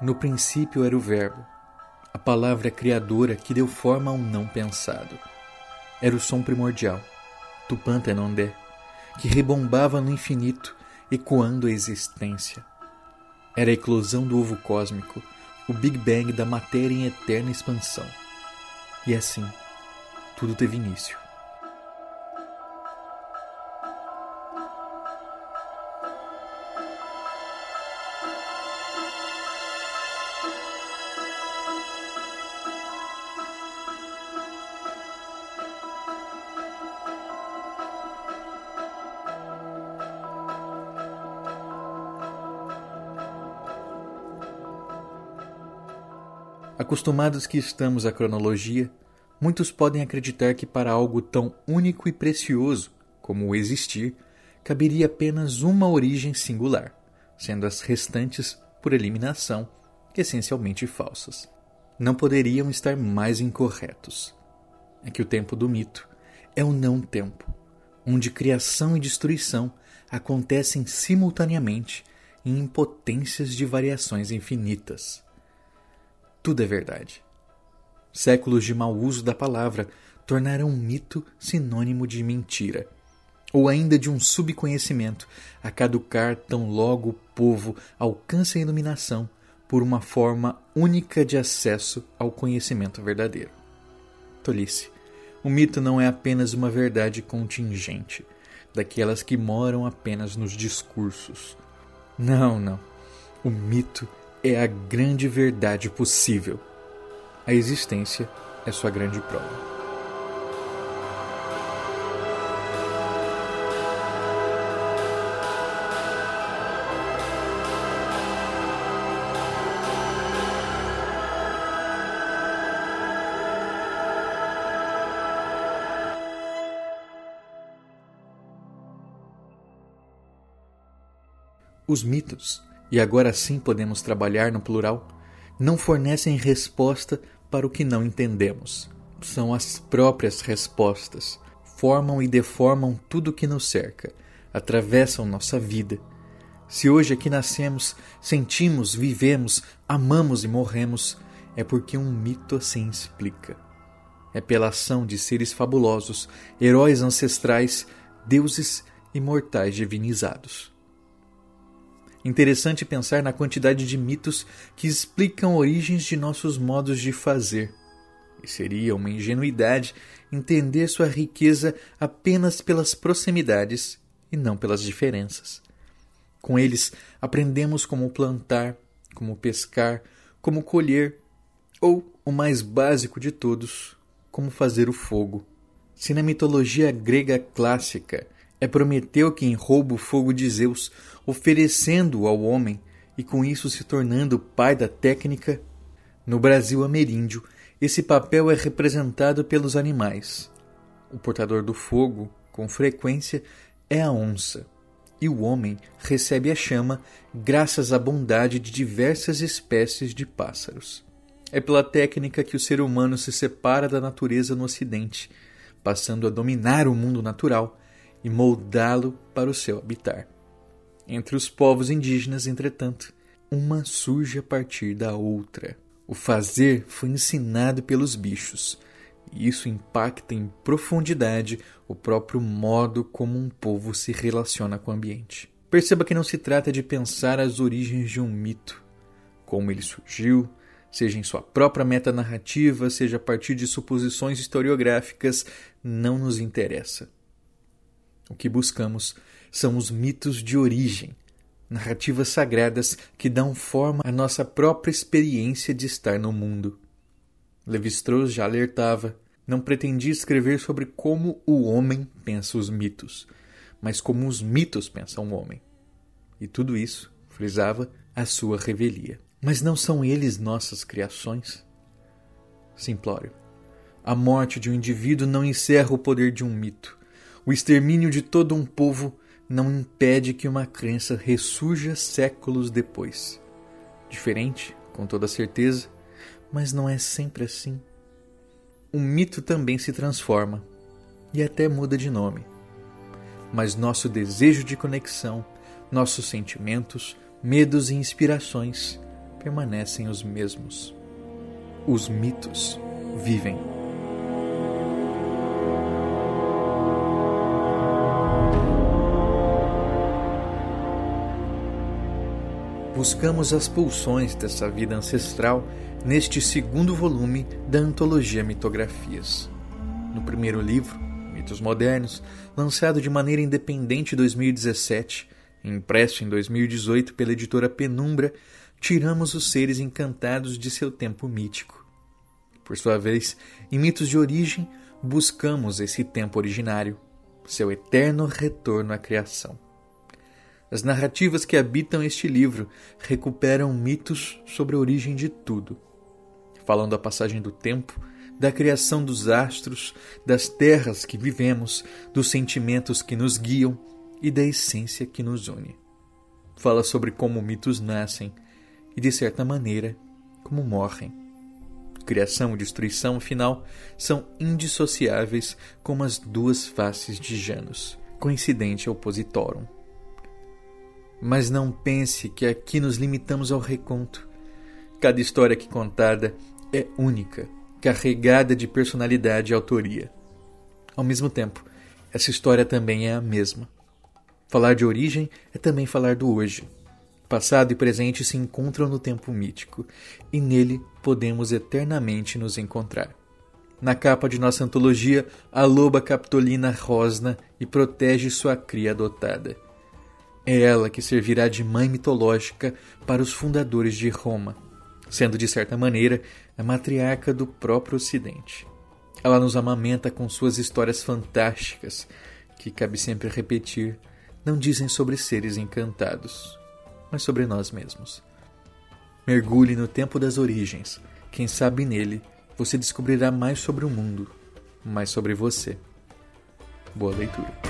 No princípio era o Verbo, a palavra criadora que deu forma ao não pensado. Era o som primordial, Tupã Tenondé, que rebombava no infinito, ecoando a existência. Era a eclosão do ovo cósmico, o Big Bang da matéria em eterna expansão. E assim, tudo teve início. Acostumados que estamos à cronologia, muitos podem acreditar que para algo tão único e precioso como o existir, caberia apenas uma origem singular, sendo as restantes, por eliminação, essencialmente falsas. Não poderiam estar mais incorretos. É que o tempo do mito é o não-tempo, onde criação e destruição acontecem simultaneamente em potências de variações infinitas tudo é verdade. Séculos de mau uso da palavra tornaram um mito sinônimo de mentira, ou ainda de um subconhecimento a caducar tão logo o povo alcança a iluminação por uma forma única de acesso ao conhecimento verdadeiro. Tolice. O mito não é apenas uma verdade contingente, daquelas que moram apenas nos discursos. Não, não. O mito é a grande verdade possível. A existência é sua grande prova. Os mitos e agora sim podemos trabalhar no plural, não fornecem resposta para o que não entendemos. São as próprias respostas. Formam e deformam tudo o que nos cerca, atravessam nossa vida. Se hoje aqui nascemos, sentimos, vivemos, amamos e morremos, é porque um mito assim explica. É pela ação de seres fabulosos, heróis ancestrais, deuses imortais divinizados. Interessante pensar na quantidade de mitos que explicam origens de nossos modos de fazer. E seria uma ingenuidade entender sua riqueza apenas pelas proximidades e não pelas diferenças. Com eles, aprendemos como plantar, como pescar, como colher, ou, o mais básico de todos, como fazer o fogo. Se na mitologia grega clássica é Prometeu quem rouba o fogo de Zeus, oferecendo-o ao homem e com isso se tornando pai da técnica. No Brasil ameríndio, esse papel é representado pelos animais. O portador do fogo, com frequência, é a onça, e o homem recebe a chama graças à bondade de diversas espécies de pássaros. É pela técnica que o ser humano se separa da natureza no Ocidente, passando a dominar o mundo natural e moldá-lo para o seu habitar. Entre os povos indígenas, entretanto, uma surge a partir da outra. O fazer foi ensinado pelos bichos, e isso impacta em profundidade o próprio modo como um povo se relaciona com o ambiente. Perceba que não se trata de pensar as origens de um mito, como ele surgiu, seja em sua própria metanarrativa, seja a partir de suposições historiográficas, não nos interessa. O que buscamos são os mitos de origem, narrativas sagradas que dão forma à nossa própria experiência de estar no mundo. Levi-Strauss já alertava, não pretendia escrever sobre como o homem pensa os mitos, mas como os mitos pensam o homem. E tudo isso, frisava, a sua revelia. Mas não são eles nossas criações? Simplório. A morte de um indivíduo não encerra o poder de um mito. O extermínio de todo um povo não impede que uma crença ressurja séculos depois. Diferente, com toda certeza, mas não é sempre assim. Um mito também se transforma e até muda de nome. Mas nosso desejo de conexão, nossos sentimentos, medos e inspirações permanecem os mesmos. Os mitos vivem. Buscamos as pulsões dessa vida ancestral neste segundo volume da antologia Mitografias. No primeiro livro, Mitos Modernos, lançado de maneira independente em 2017, impresso em 2018 pela editora Penumbra, tiramos os seres encantados de seu tempo mítico. Por sua vez, em Mitos de Origem, buscamos esse tempo originário, seu eterno retorno à criação. As narrativas que habitam este livro recuperam mitos sobre a origem de tudo, falando da passagem do tempo, da criação dos astros, das terras que vivemos, dos sentimentos que nos guiam e da essência que nos une. Fala sobre como mitos nascem e, de certa maneira, como morrem. Criação e destruição, afinal, são indissociáveis como as duas faces de Janus, coincidente opositorum. Mas não pense que aqui nos limitamos ao reconto. Cada história aqui contada é única, carregada de personalidade e autoria. Ao mesmo tempo, essa história também é a mesma. Falar de origem é também falar do hoje. Passado e presente se encontram no tempo mítico, e nele podemos eternamente nos encontrar. Na capa de nossa antologia, a loba capitolina rosna e protege sua cria adotada. É ela que servirá de mãe mitológica para os fundadores de Roma, sendo de certa maneira a matriarca do próprio Ocidente. Ela nos amamenta com suas histórias fantásticas, que cabe sempre repetir, não dizem sobre seres encantados, mas sobre nós mesmos. Mergulhe no tempo das origens. Quem sabe nele você descobrirá mais sobre o mundo, mais sobre você. Boa leitura.